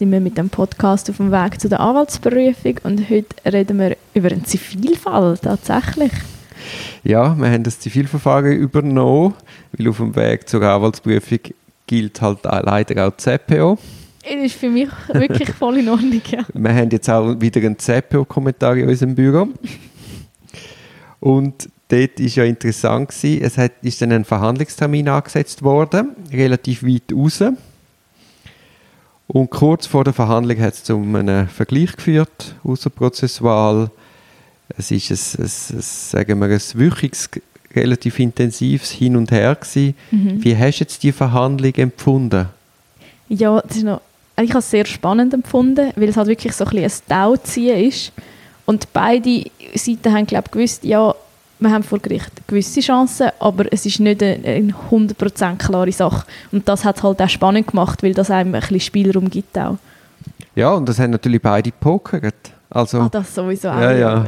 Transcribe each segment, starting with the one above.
sind wir mit dem Podcast auf dem Weg zu der Anwaltsberufung und heute reden wir über einen Zivilfall tatsächlich. Ja, wir haben das Zivilverfahren übernommen, weil auf dem Weg zur Anwaltsprüfung gilt halt leider auch ZPO. Das ist für mich wirklich voll in Ordnung, ja. Wir haben jetzt auch wieder einen ZPO-Kommentar in unserem Büro. Und dort war ja interessant, gewesen, es hat, ist dann ein Verhandlungstermin angesetzt worden, relativ weit raus. Und kurz vor der Verhandlung hat es zu einem Vergleich geführt, außerprozessual. Es ist ein, ein, ein, sagen wir, ein wöchiges, relativ intensives Hin und Her gewesen. Mhm. Wie hast du jetzt die Verhandlung empfunden? Ja, das ist noch, ich habe es sehr spannend empfunden, weil es halt wirklich so ein, ein Tauziehen ist. Und beide Seiten haben, glaube ich, gewusst, ja, wir haben vor Gericht gewisse Chancen, aber es ist nicht eine, 100% klare Sache. Und das hat es halt auch spannend gemacht, weil das einem ein bisschen Spielraum gibt auch. Ja, und das haben natürlich beide gepokert. Also, ah, das sowieso auch. Ja, ja.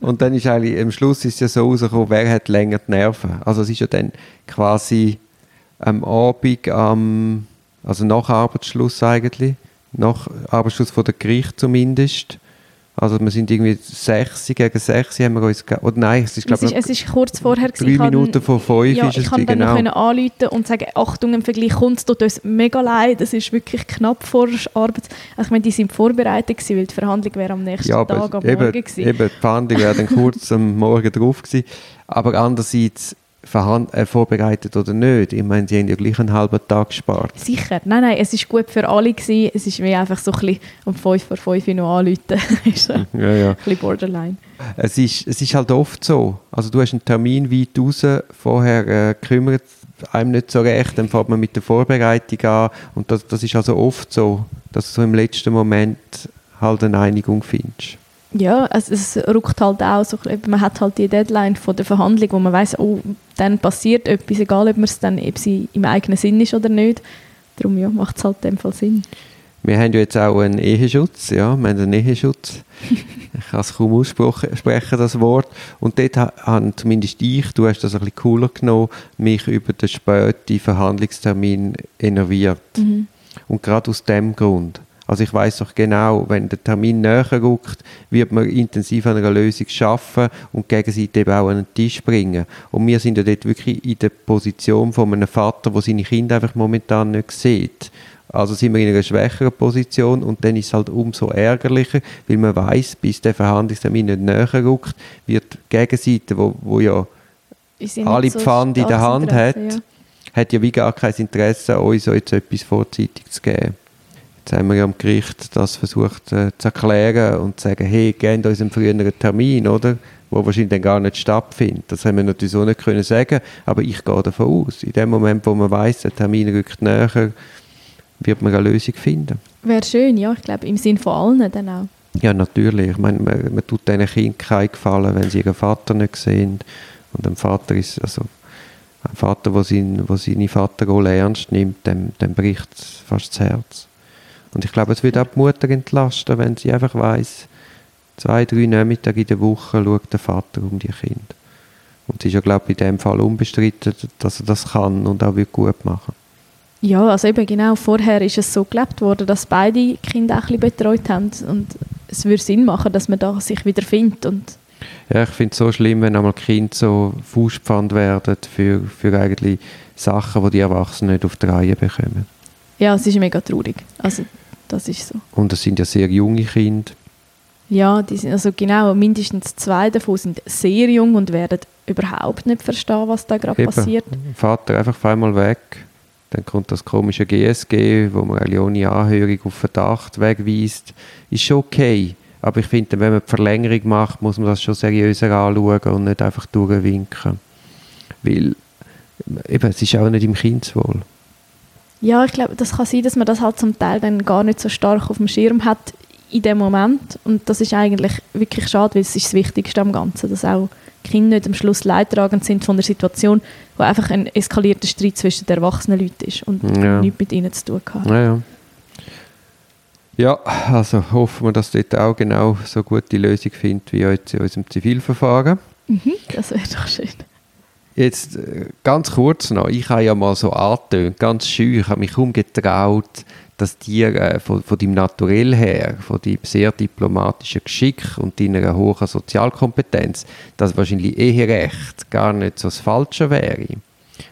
Und dann ist eigentlich, am Schluss ist ja so rausgekommen, wer hat länger die Nerven. Also es ist ja dann quasi am Abend, am, also nach Arbeitsschluss eigentlich, nach Arbeitsschluss von der Gericht zumindest, also wir sind irgendwie 6 gegen 6 haben wir uns oder nein, es ist glaube ich es ist kurz vorher drei Minuten vor 5 ja, ist es ich kann dann genau. noch anrufen und sagen, Achtung, im Vergleich kommt es tut uns mega leid, es ist wirklich knapp vor Arbeit. Also ich meine, die sind vorbereitet gewesen, weil die Verhandlung wäre am nächsten ja, Tag am eben, Morgen gewesen. Eben, die Verhandlung wäre dann kurz am Morgen drauf gewesen, aber andererseits äh, vorbereitet oder nicht. Ich meine, sie haben ja gleich einen halben Tag gespart. Sicher. Nein, nein, es war gut für alle. Gewesen. Es ist wie einfach so ein bisschen um 5 vor 5 noch anrufen. ist ja, ja. ein bisschen borderline. Es ist, es ist halt oft so. Also du hast einen Termin weit raus, vorher äh, kümmert einem nicht so recht, dann fängt man mit der Vorbereitung an und das, das ist also oft so, dass du so im letzten Moment halt eine Einigung findest. Ja, also es rückt halt auch so, man hat halt die Deadline von der Verhandlung, wo man weiß, oh, dann passiert etwas, egal ob es dann ob sie im eigenen Sinn ist oder nicht. Darum ja, macht es halt in dem Fall Sinn. Wir haben ja jetzt auch einen Eheschutz, ja, wir haben einen Eheschutz. ich kann es kaum aussprechen, das Wort. Und dort haben zumindest ich, du hast das ein bisschen cooler genommen, mich über den späten Verhandlungstermin enerviert. Mhm. Und gerade aus dem Grund. Also ich weiß doch genau, wenn der Termin näher rückt, wird man intensiv an einer Lösung schaffen und die Gegenseite eben auch an den Tisch bringen. Und wir sind ja dort wirklich in der Position von einem Vater, der seine Kinder einfach momentan nicht sieht. Also sind wir in einer schwächeren Position und dann ist es halt umso ärgerlicher, weil man weiß, bis der Verhandlungstermin nicht näher rückt, wird die Gegenseite, wo, wo ja alle so Pfand in der Hand hat, ja. hat ja wie gar kein Interesse, uns jetzt etwas vorzeitig zu geben. Jetzt haben wir ja am Gericht das versucht äh, zu erklären und zu sagen, hey, gebt uns einen früheren Termin, oder? Wo wahrscheinlich dann gar nicht stattfindet. Das haben wir natürlich so nicht können sagen, aber ich gehe davon aus. In dem Moment, wo man weiß, der Termin rückt näher, wird man eine Lösung finden. Wäre schön, ja, ich glaube, im Sinn von allen dann auch. Ja, natürlich. Ich meine, man, man tut diesen Kindern keinen Gefallen, wenn sie ihren Vater nicht sehen. Und ein Vater ist, also ein Vater, der sein, seine Vaterrolle ernst nimmt, dem, dem bricht fast das Herz. Und ich glaube, es wird auch die Mutter entlasten, wenn sie einfach weiß, zwei, drei Nachmittage in der Woche schaut der Vater um die Kinder. Und es ist ja, glaube ich, in dem Fall unbestritten, dass er das kann und auch gut machen Ja, also eben genau vorher ist es so gelebt worden, dass beide Kinder auch ein bisschen betreut haben und es würde Sinn machen, dass man da sich wieder findet und ja, ich finde es so schlimm, wenn einmal Kinder so Fußpfand werden für, für eigentlich Sachen, die die Erwachsenen nicht auf die Reihe bekommen. Ja, es ist mega traurig. Also, das ist so. Und das sind ja sehr junge Kinder. Ja, die sind, also genau, mindestens zwei davon sind sehr jung und werden überhaupt nicht verstehen, was da gerade passiert. Vater einfach einmal weg. Dann kommt das komische GSG, wo man eine ohne Anhörung auf Verdacht wegweist. Ist schon okay. Aber ich finde, wenn man die Verlängerung macht, muss man das schon seriöser anschauen und nicht einfach durchwinken. Weil eben, es ist auch nicht im Kindeswohl. Ja, ich glaube, das kann sein, dass man das halt zum Teil dann gar nicht so stark auf dem Schirm hat in dem Moment. Und das ist eigentlich wirklich schade, weil es ist das Wichtigste am Ganzen, dass auch Kinder nicht am Schluss leidtragend sind von der Situation, wo einfach ein eskalierter Streit zwischen den erwachsenen Leuten ist und ja. nichts mit ihnen zu tun hat. Ja, ja. ja, also hoffen wir, dass dort auch genau so gute Lösung findet wie jetzt in unserem Zivilverfahren. Mhm, das wäre doch schön. Jetzt äh, ganz kurz noch, ich habe ja mal so angetönt, ganz scheu, ich habe mich kaum getraut, dass dir äh, von, von deinem Naturell her, von deinem sehr diplomatischen Geschick und deiner hohen Sozialkompetenz, das wahrscheinlich Eherecht gar nicht so das Falsche wäre.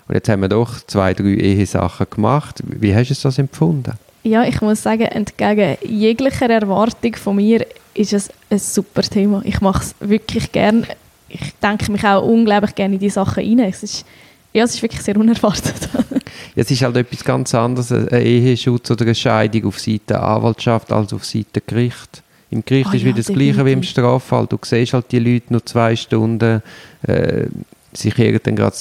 Und jetzt haben wir doch zwei, drei Ehesachen gemacht. Wie hast du das empfunden? Ja, ich muss sagen, entgegen jeglicher Erwartung von mir ist es ein super Thema. Ich mache es wirklich gern. Ich denke mich auch unglaublich gerne in die Sachen rein. Es ist, ja, es ist wirklich sehr unerwartet. es ist halt etwas ganz anderes, ein Eheschutz oder eine Scheidung auf Seite der Anwaltschaft als auf Seite der Gericht. Im Gericht oh, ist ja, wieder das Gleiche wie im Straffall. Du siehst halt die Leute nur zwei Stunden, äh, sie kehren dann gerade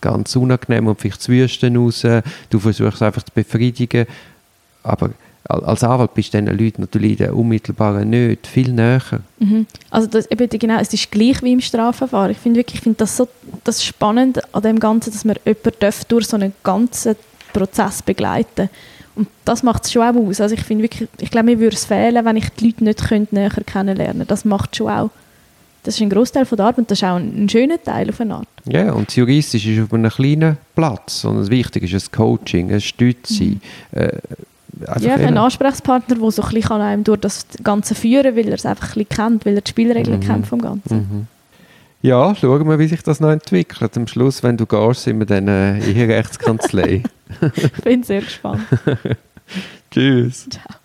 ganz unangenehm und vielleicht zu Wüsten raus. Du versuchst einfach zu befriedigen aber als Anwalt bist du diesen Leuten natürlich in der unmittelbaren nicht viel näher. Mhm. Also das, eben, genau, es ist gleich wie im Strafverfahren. Ich finde wirklich, ich finde das so das spannend an dem Ganzen, dass man jemanden durch so einen ganzen Prozess begleiten und das macht es schon auch aus. Also ich finde wirklich, ich glaube, mir würde es fehlen, wenn ich die Leute nicht könnte näher kennenlernen könnte. Das macht schon auch das ist ein Großteil der Arbeit und das ist auch ein, ein schöner Teil auf eine Art. Ja, und das Juristische ist auf einem kleinen Platz. Und das Wichtige ist das Coaching, ein Stütze, mhm. äh, ja, ein Ansprechpartner, der so ein bisschen einem durch das Ganze führen kann, weil er es einfach ein bisschen kennt, weil er die Spielregeln mhm. kennt vom Ganzen. Mhm. Ja, schauen wir, wie sich das noch entwickelt. Am Schluss, wenn du gehst, sind wir dann äh, Eherechtskanzlei. ich bin sehr gespannt. Tschüss. Ciao.